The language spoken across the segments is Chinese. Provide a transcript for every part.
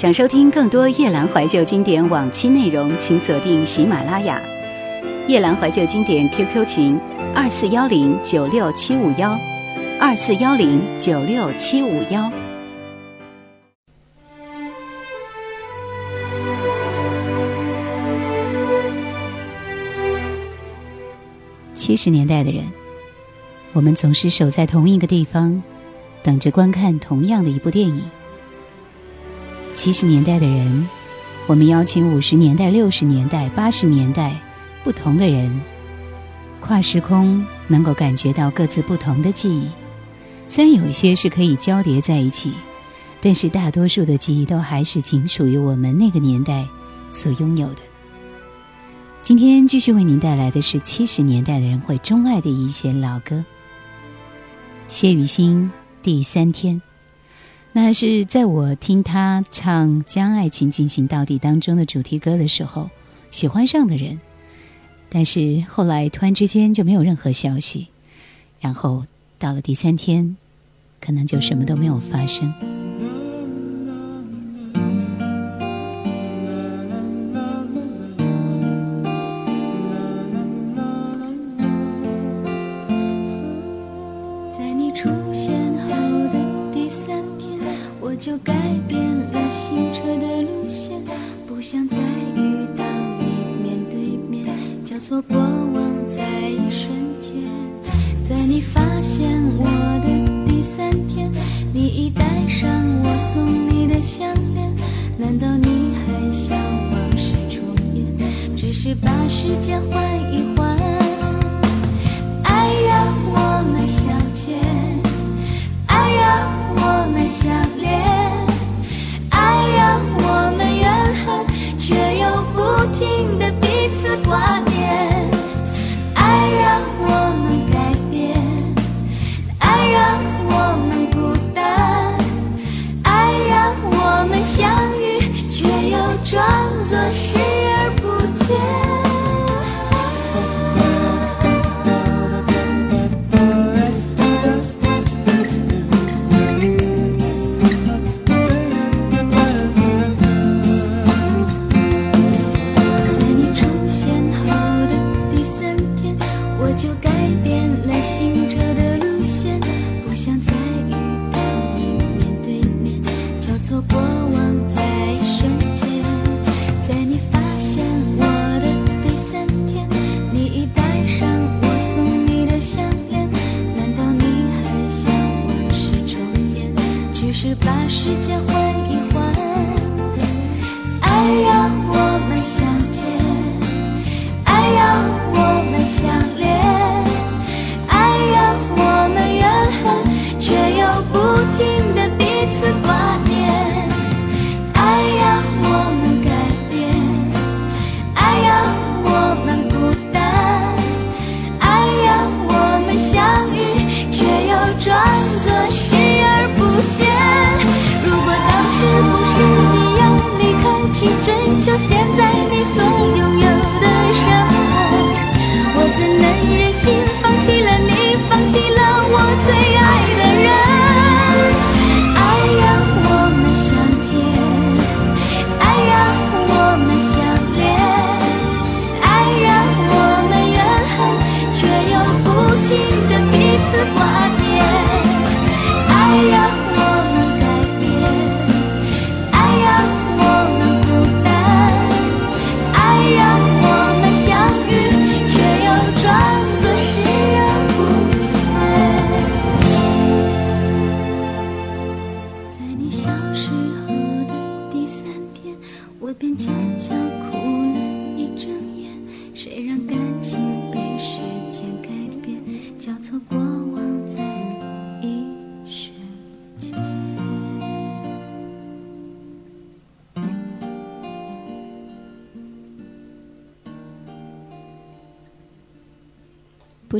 想收听更多夜兰怀旧经典往期内容，请锁定喜马拉雅。夜兰怀旧经典 QQ 群：二四幺零九六七五幺，二四幺零九六七五幺。七十年代的人，我们总是守在同一个地方，等着观看同样的一部电影。七十年代的人，我们邀请五十年代、六十年代、八十年代不同的人，跨时空能够感觉到各自不同的记忆。虽然有一些是可以交叠在一起，但是大多数的记忆都还是仅属于我们那个年代所拥有的。今天继续为您带来的是七十年代的人会钟爱的一些老歌。谢雨欣第三天。那是在我听他唱《将爱情进行到底》当中的主题歌的时候，喜欢上的人，但是后来突然之间就没有任何消息，然后到了第三天，可能就什么都没有发生。就改变了行车的路线不想再遇到你面对面交错过往在一瞬间。在你发现我的第三天你已戴上我送你的项链难道你还想往事重演？只是把时间换一换。爱让我们相见爱让我们相 what?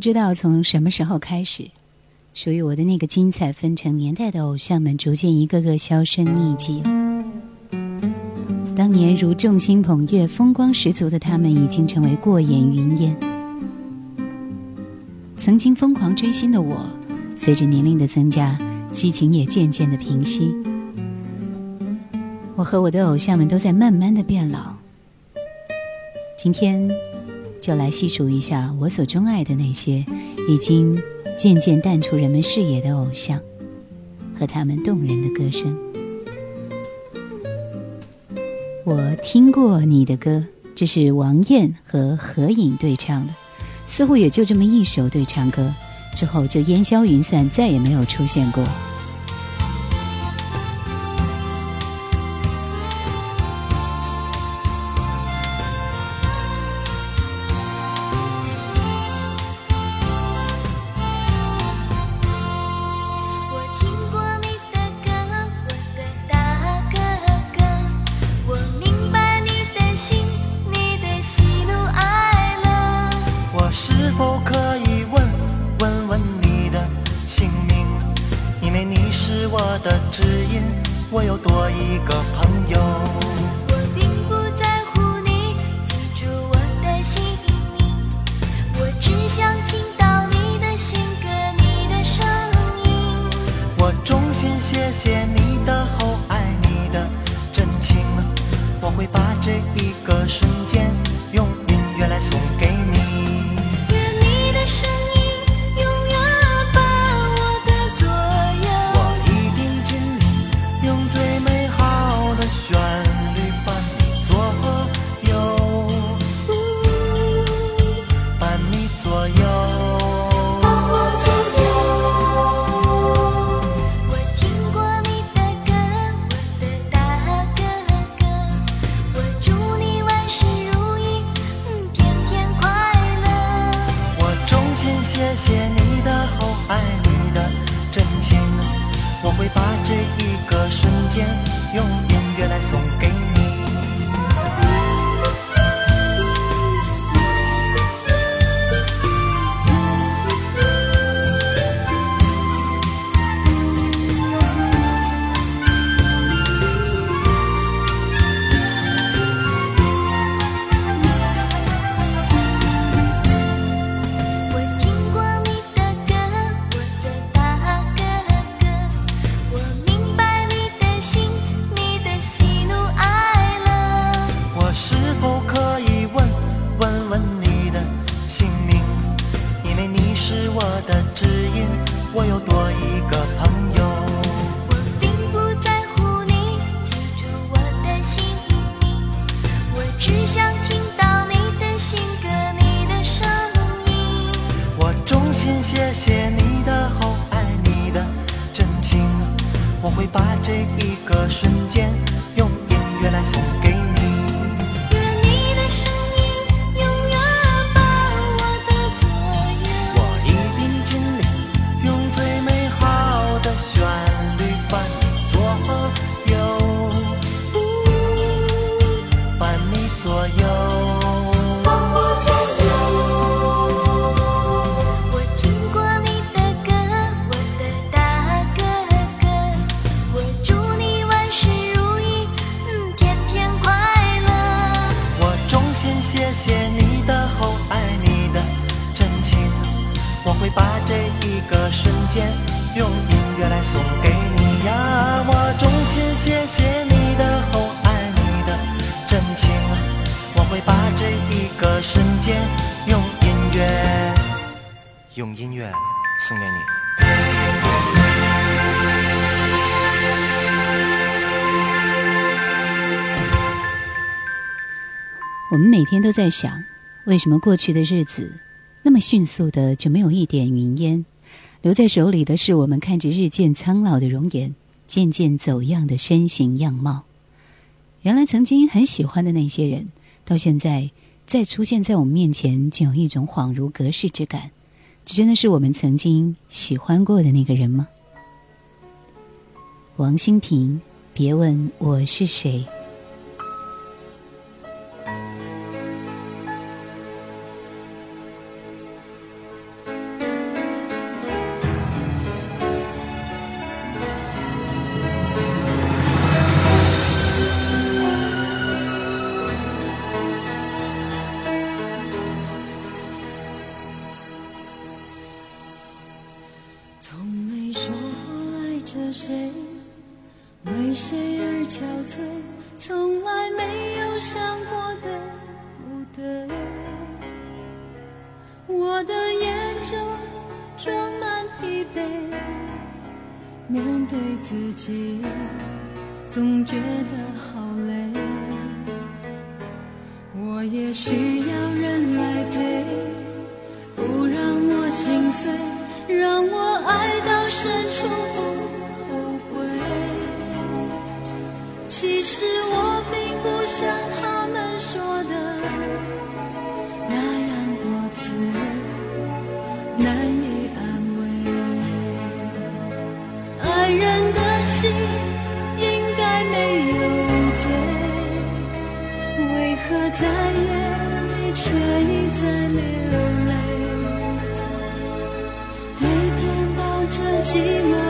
不知道从什么时候开始，属于我的那个精彩纷呈年代的偶像们，逐渐一个个销声匿迹了。当年如众星捧月、风光十足的他们，已经成为过眼云烟。曾经疯狂追星的我，随着年龄的增加，激情也渐渐的平息。我和我的偶像们都在慢慢的变老。今天，就来细数一下我所钟爱的那些已经渐渐淡出人们视野的偶像，和他们动人的歌声。我听过你的歌，这是王艳和何颖对唱的，似乎也就这么一首对唱歌，之后就烟消云散，再也没有出现过。我们每天都在想，为什么过去的日子那么迅速的就没有一点云烟？留在手里的是我们看着日渐苍老的容颜，渐渐走样的身形样貌。原来曾经很喜欢的那些人，到现在再出现在我们面前，竟有一种恍如隔世之感。这真的是我们曾经喜欢过的那个人吗？王心平，别问我是谁。却一再流泪，每天抱着寂寞。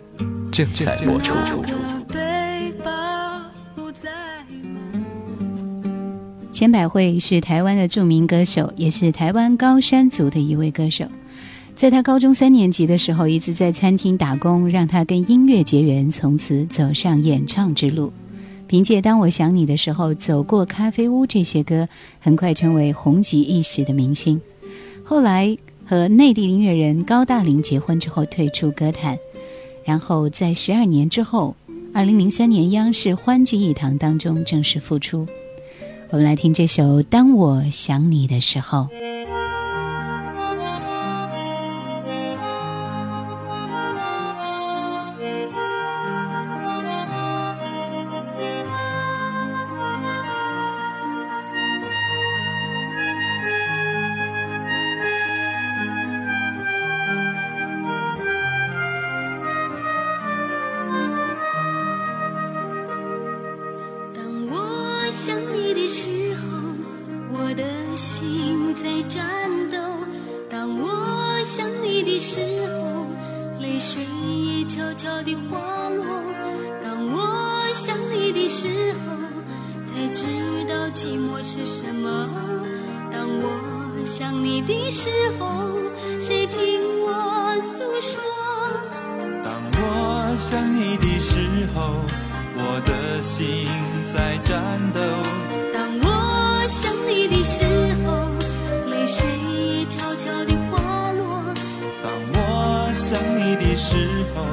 正在做出。千百惠是台湾的著名歌手，也是台湾高山族的一位歌手。在他高中三年级的时候，一次在餐厅打工，让他跟音乐结缘，从此走上演唱之路。凭借《当我想你的时候》《走过咖啡屋》这些歌，很快成为红极一时的明星。后来和内地音乐人高大林结婚之后，退出歌坛，然后在十二年之后，二零零三年央视欢聚一堂当中正式复出。我们来听这首《当我想你的时候》。时候，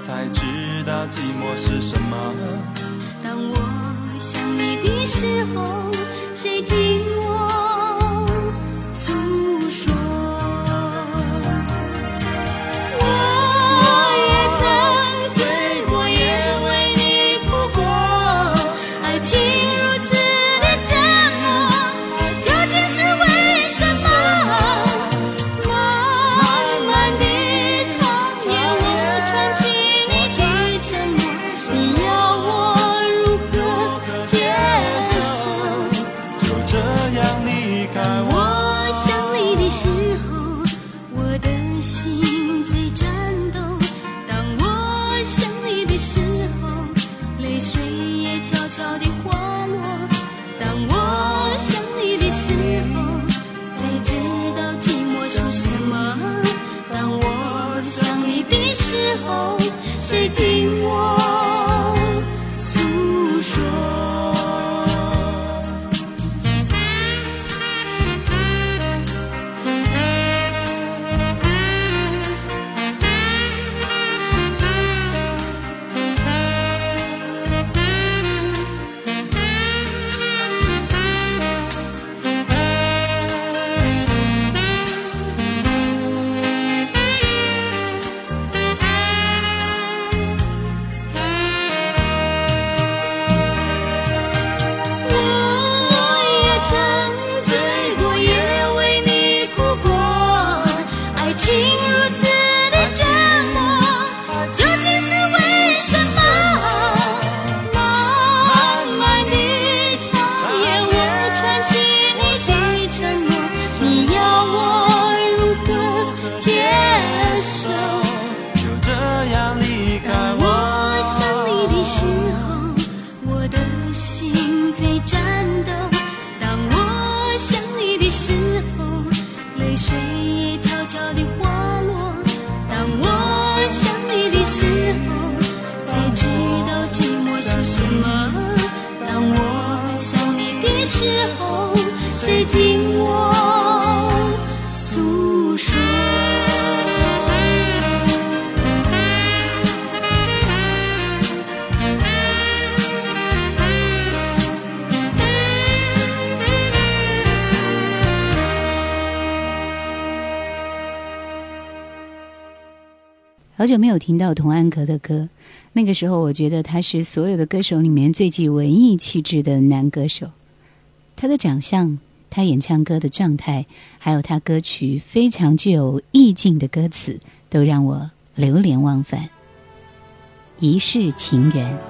才知道寂寞是什么。当我想你的时候，谁听我诉时候，谁听我诉说？好久没有听到童安格的歌，那个时候我觉得他是所有的歌手里面最具文艺气质的男歌手。他的长相、他演唱歌的状态，还有他歌曲非常具有意境的歌词，都让我流连忘返。一世情缘。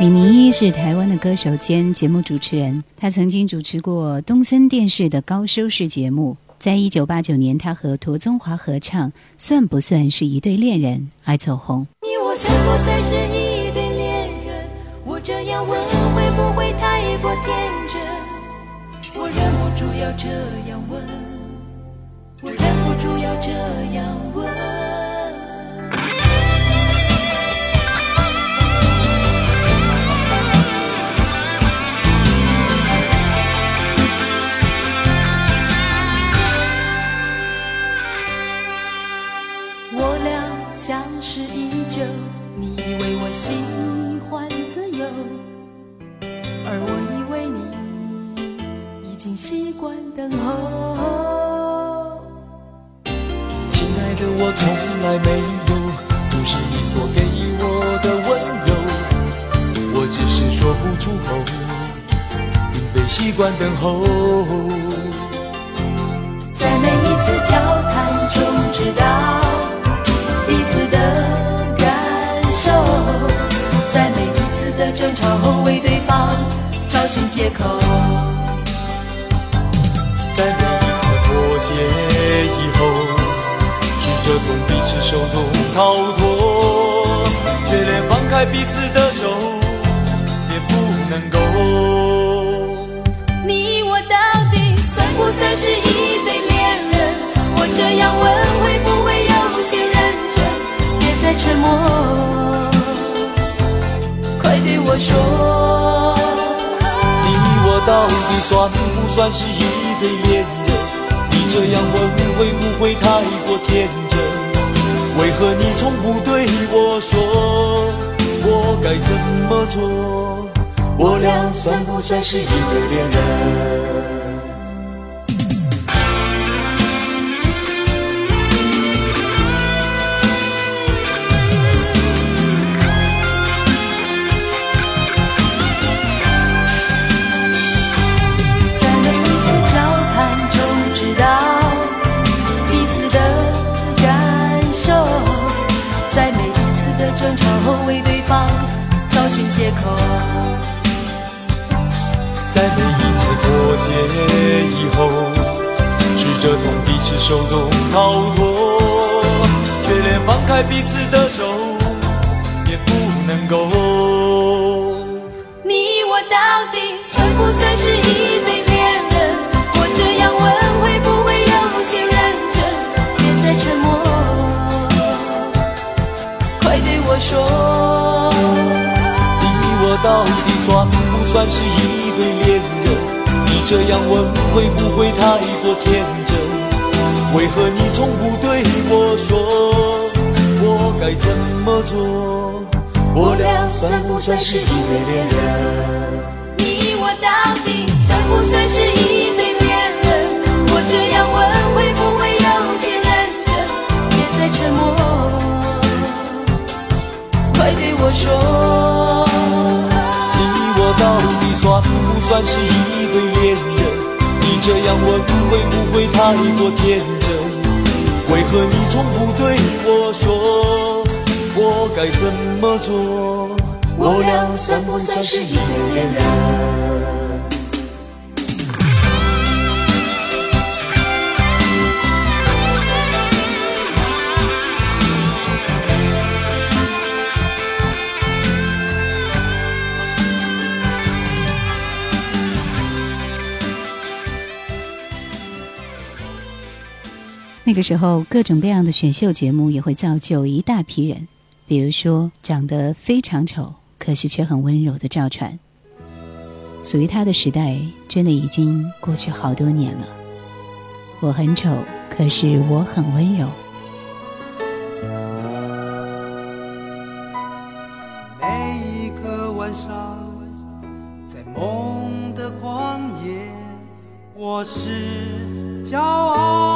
李明一是台湾的歌手兼节目主持人，他曾经主持过东森电视的高收视节目。在一九八九年，他和涂宗华合唱《算不算是一对恋人》而走红。你我算不算是一对恋人？我这样问会不会太过天真？我忍不住要这样问，我忍不住要这样问。经习惯等候。亲爱的，我从来没有不是你所给我的温柔，我只是说不出口，并非习惯等候。在每一次交谈中，知道彼此的感受，在每一次的争吵后，为对方找寻借口。从彼此手中逃脱，却连放开彼此的手，也不能够。你我到底算不算是一对恋人？我这样问会不会有些认真？别再沉默，快对我说。你我到底算不算是一对恋人？你这样问会不会太过天真？可你从不对我说，我该怎么做？我俩算不算是一对恋人？他。在每一次妥协以后，试着从彼此手中逃脱，却连放开彼此的手也不能够。你我到底算不算是算是一对恋人？你这样问会不会太过天真？为何你从不对我说，我该怎么做？我俩算不算是一对恋人？你我到底算不算是一对恋人？我这样问会不会有些认真？别再沉默，快对我说。到底算不算是一对恋人？你这样问会不会太过天真？为何你从不对我说，我该怎么做？我俩算不算是一对恋人？那个时候，各种各样的选秀节目也会造就一大批人，比如说长得非常丑，可是却很温柔的赵传。属于他的时代，真的已经过去好多年了。我很丑，可是我很温柔。每一个晚上，在梦的旷野，我是骄傲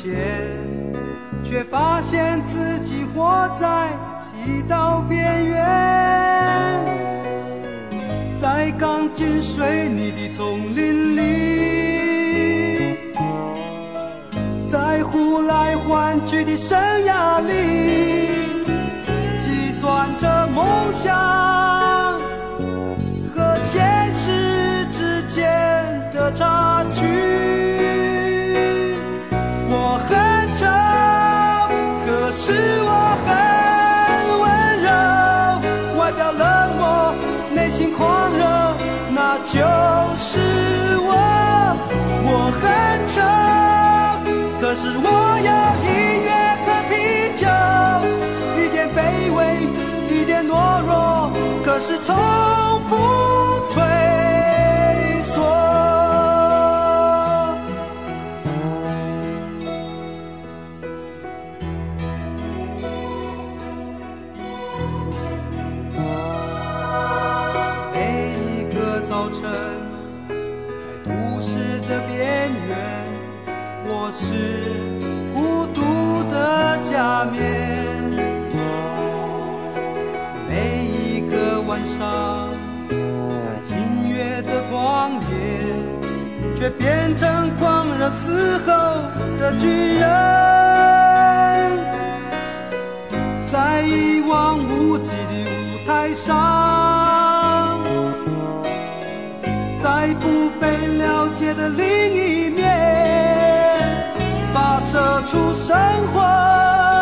前，却发现自己活在剃刀边缘。在钢筋水泥的丛林里，在呼来唤去的生涯里，计算着梦想和现实之间的差距。是我很温柔，外表冷漠，内心狂热，那就是我。我很丑，可是我有音乐和啤酒，一点卑微，一点懦弱，可是从不却变成狂热嘶吼的巨人在一望无际的舞台上在不被了解的另一面发射出神魂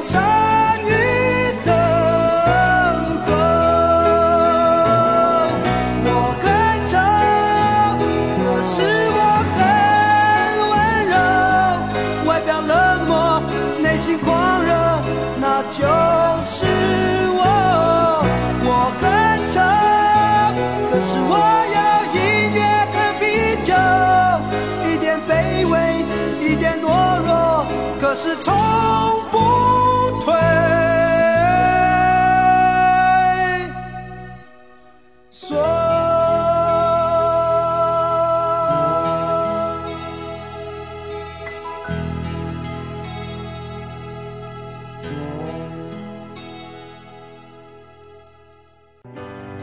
非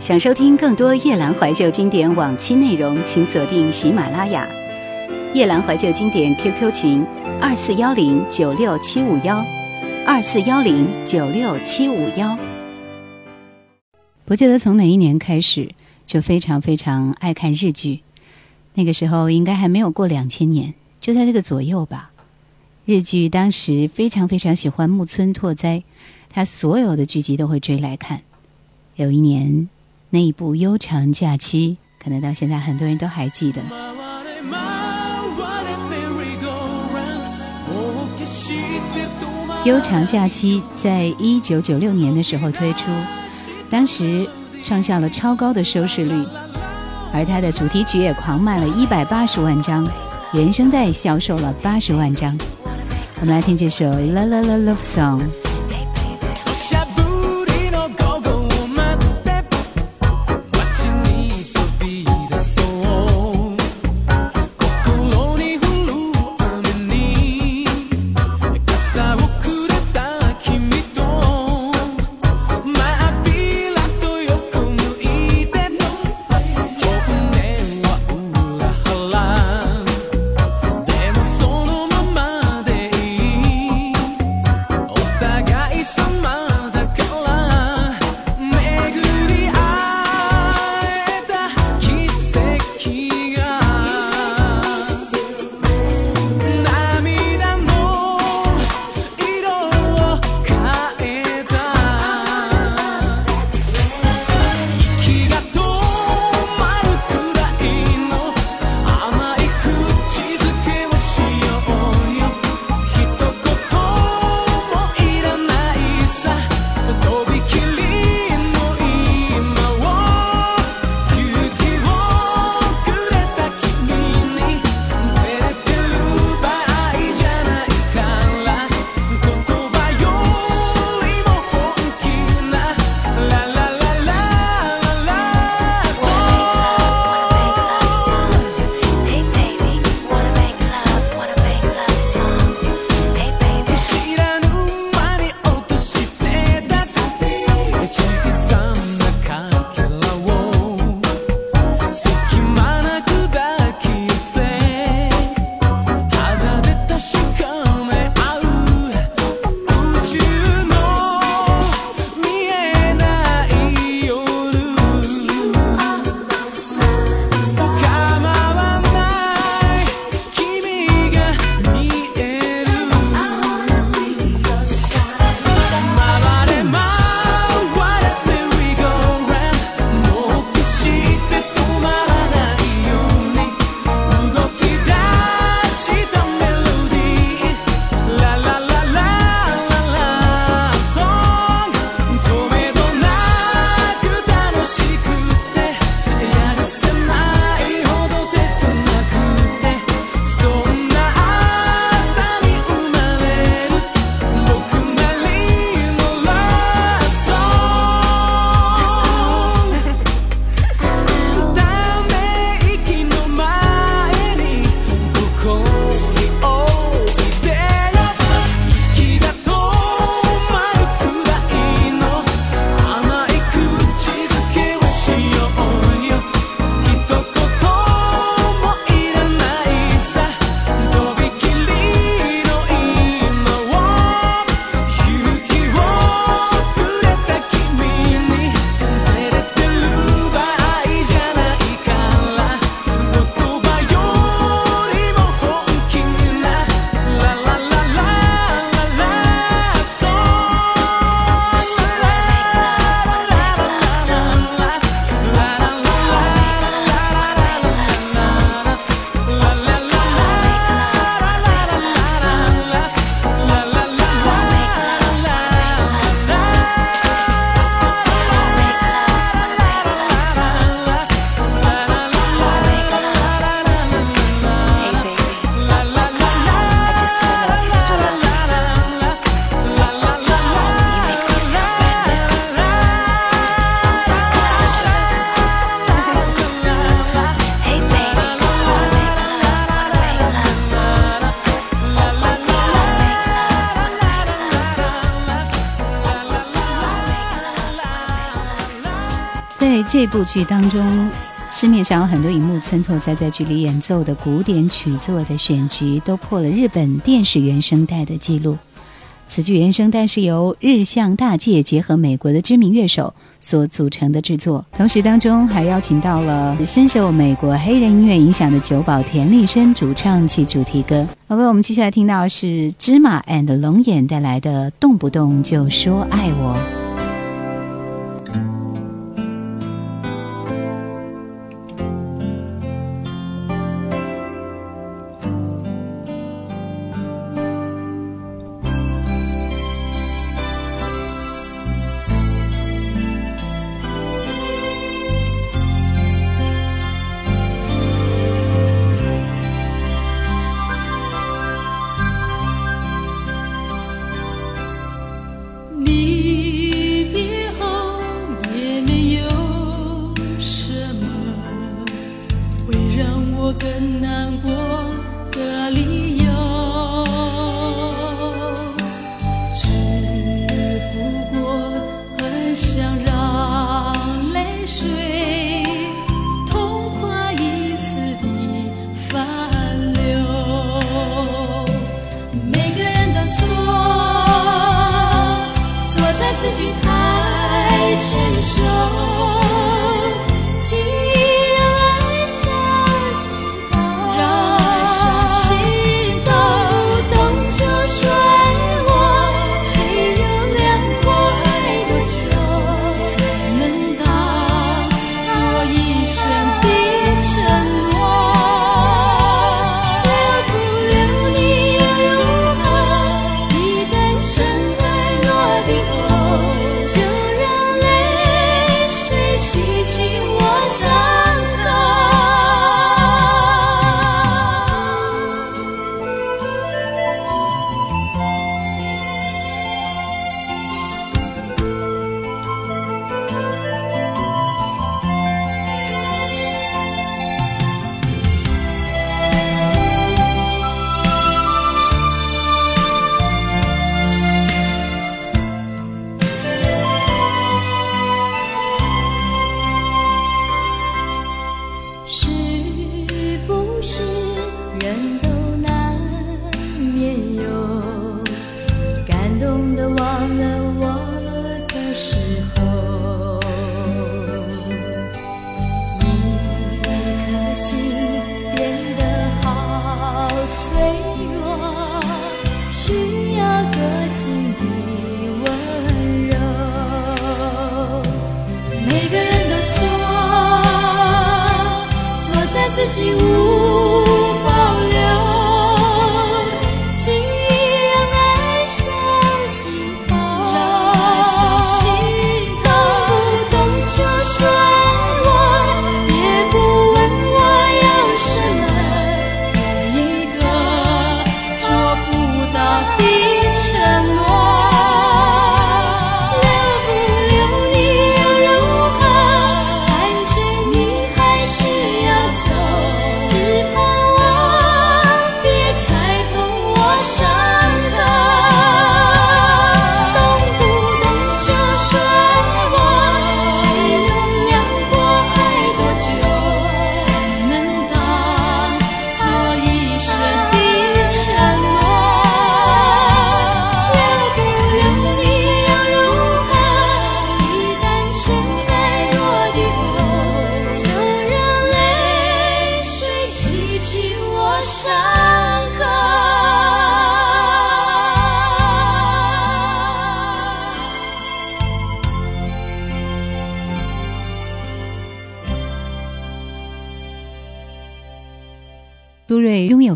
想收听更多夜兰怀旧经典往期内容，请锁定喜马拉雅。夜兰怀旧经典 QQ 群：二四幺零九六七五幺，二四幺零九六七五幺。不记得从哪一年开始，就非常非常爱看日剧。那个时候应该还没有过两千年，就在这个左右吧。日剧当时非常非常喜欢木村拓哉，他所有的剧集都会追来看。有一年，那一部《悠长假期》，可能到现在很多人都还记得。《悠长假期》在一九九六年的时候推出，当时创下了超高的收视率，而它的主题曲也狂卖了一百八十万张，原声带销售了八十万张。我们来听这首《La La La Love Song》。这部剧当中，市面上有很多荧幕村拓哉在剧里演奏的古典曲作的选集，都破了日本电视原声带的记录。此剧原声带是由日向大介结合美国的知名乐手所组成的制作，同时当中还邀请到了深受美国黑人音乐影响的久保田利伸主唱其主题歌。OK，我们继续来听到是芝麻 and 龙眼带来的《动不动就说爱我》。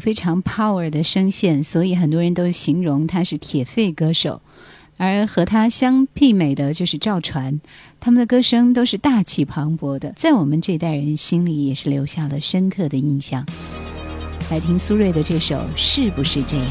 非常 power 的声线，所以很多人都形容他是铁肺歌手。而和他相媲美的就是赵传，他们的歌声都是大气磅礴的，在我们这代人心里也是留下了深刻的印象。来听苏芮的这首《是不是这样》。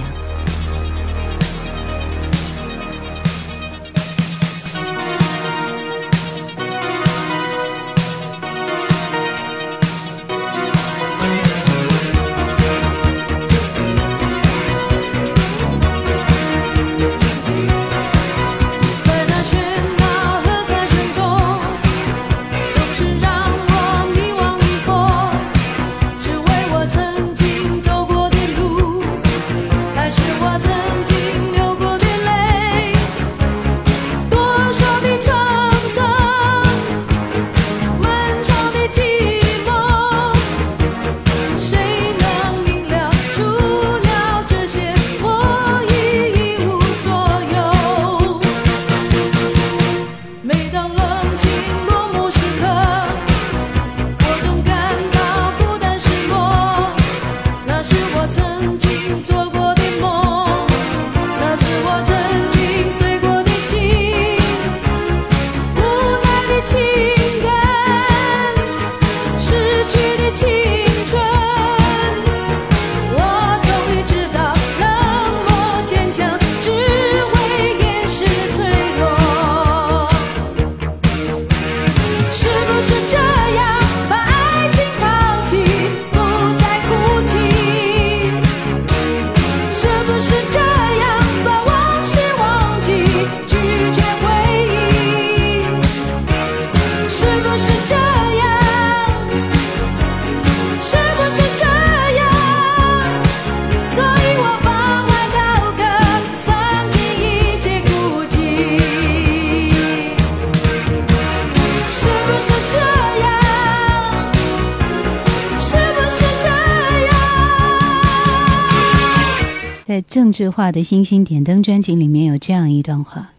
在政治化的《星星点灯》专辑里面有这样一段话：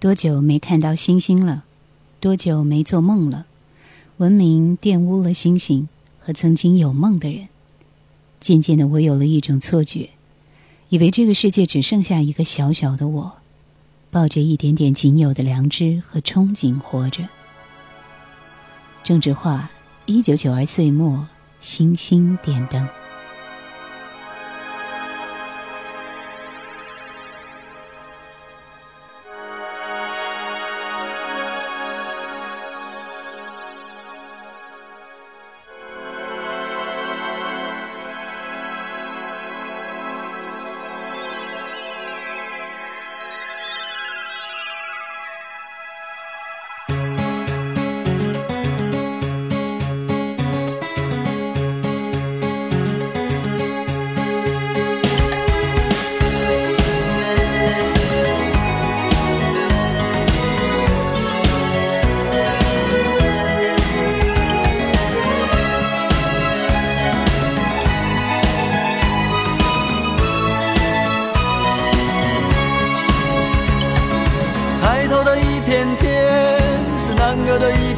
多久没看到星星了？多久没做梦了？文明玷污了星星和曾经有梦的人。渐渐的，我有了一种错觉，以为这个世界只剩下一个小小的我，抱着一点点仅有的良知和憧憬活着。政治化，一九九二岁末，星星点灯。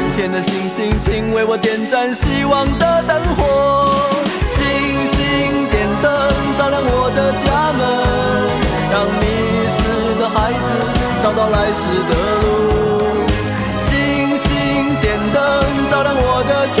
满天的星星，请为我点燃希望的灯火。星星点灯，照亮我的家门，让迷失的孩子找到来时的路。星星点灯，照亮我的前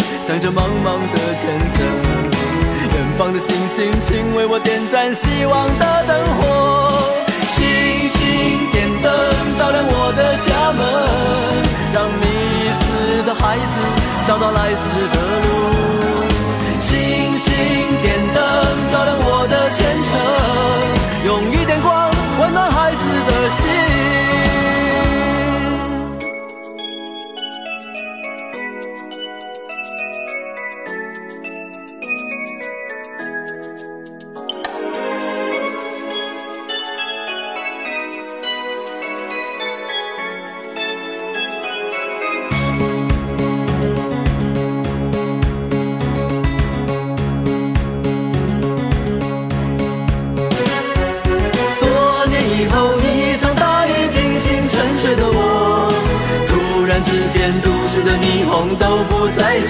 想着茫茫的前程。远方的星星，请为我点燃希望的灯火。星星点灯，照亮我的家门，让迷失的孩子找到来时的路。星星点灯，照亮我的前程，用一点光温暖孩子的心。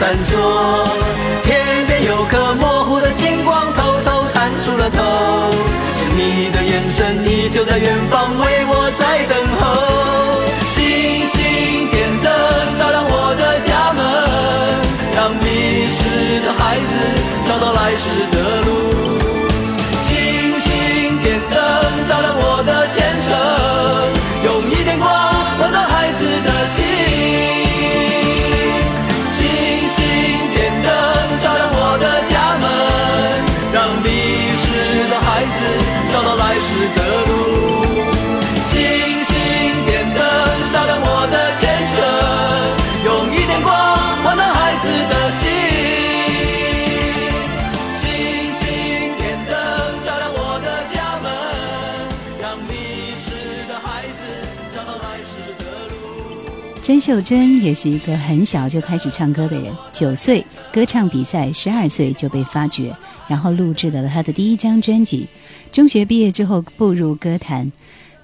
闪烁，天边有颗模糊的星光偷偷探出了头。是你的眼神，依旧在远方为我在等候。星星点灯，照亮我的家门，让迷失的孩子找到来时的路。星星点灯，照亮我的路星星点灯照亮我的前程用一点光温暖孩子的心。星星点灯照亮我的家门让孩子找到来时的路。秀珍也是一个很小就开始唱歌的人九岁歌唱比赛十二岁就被发掘然后录制了他的第一张专辑中学毕业之后步入歌坛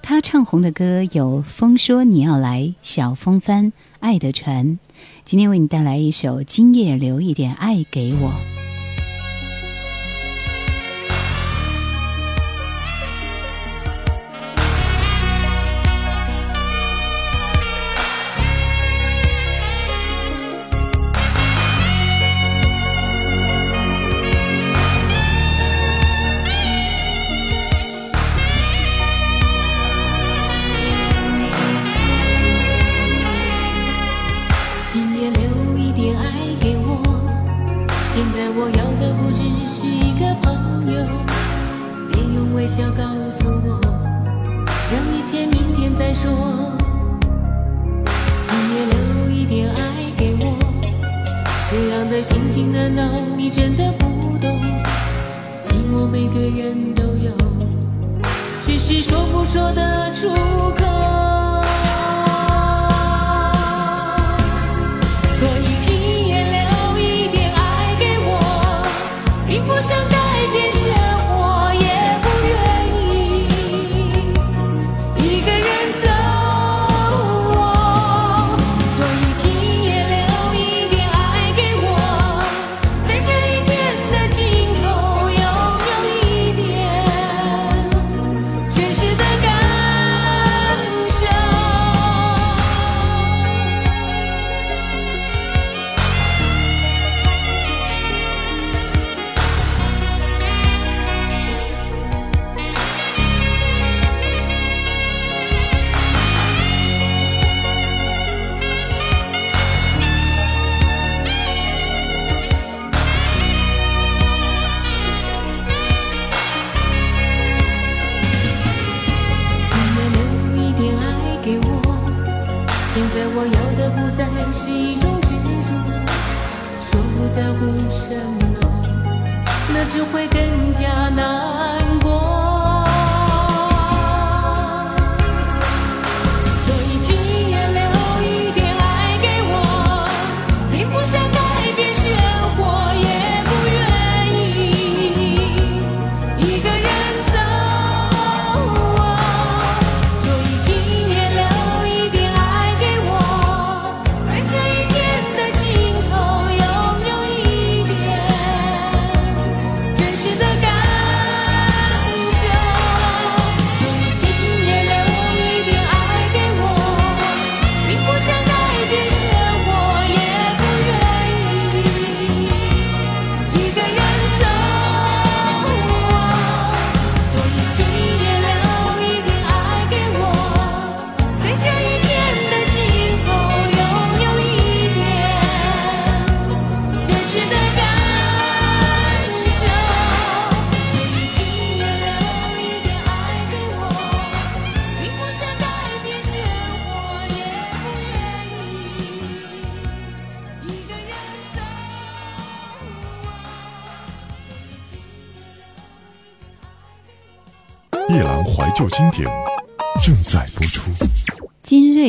他唱红的歌有风说你要来小风帆爱的船。今天为你带来一首今夜留一点爱给我。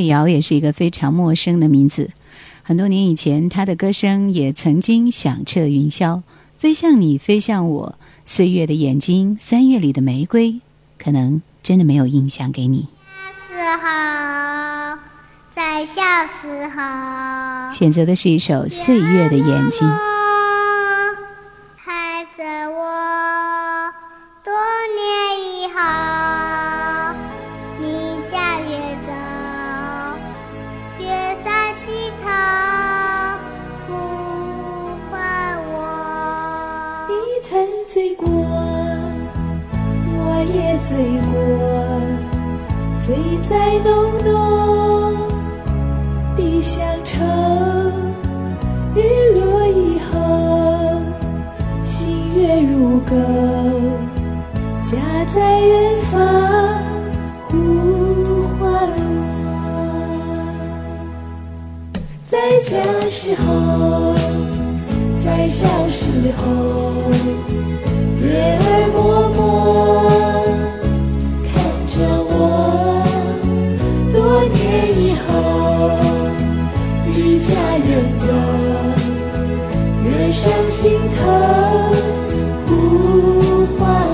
瑶也是一个非常陌生的名字，很多年以前，他的歌声也曾经响彻云霄。飞向你，飞向我，岁月的眼睛，三月里的玫瑰，可能真的没有印象给你。小时候，在小时候，选择的是一首《岁月的眼睛》。醉过，醉在浓浓的乡愁。日落以后，星月如钩，家在远方呼唤我。在家时候，在小时候，月儿默默。着我，多年以后，离家远走，人生心疼呼唤。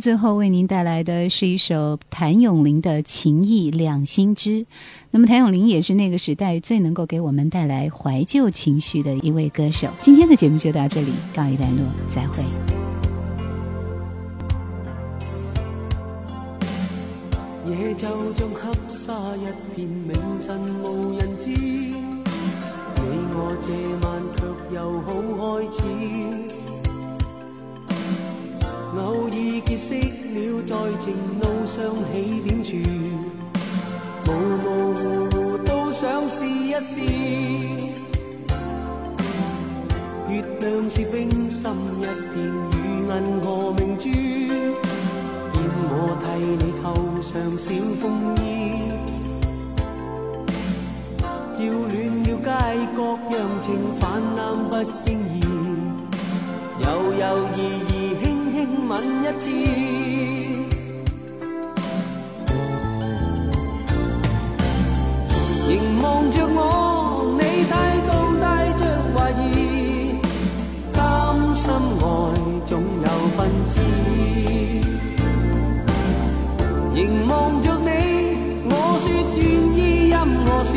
最后，为您带来的是一首谭咏麟的《情义两心知》。那么，谭咏麟也是那个时代最能够给我们带来怀旧情绪的一位歌手。今天的节目就到这里，告一段落，再会。夜就像黑沙一片，明晨無人知。你我這晚卻又好開始。偶爾結識了，在情路上起點處，模模糊糊都想試一試。月亮是冰心一片，如銀河明珠。見我替你扣上小風衣，照暖了街角，让情泛滥不经意，猶猶豫豫輕輕吻一次。凝望着我，你態度帶着懷疑，擔心愛總有分支。凝望着你，我說願意任何事，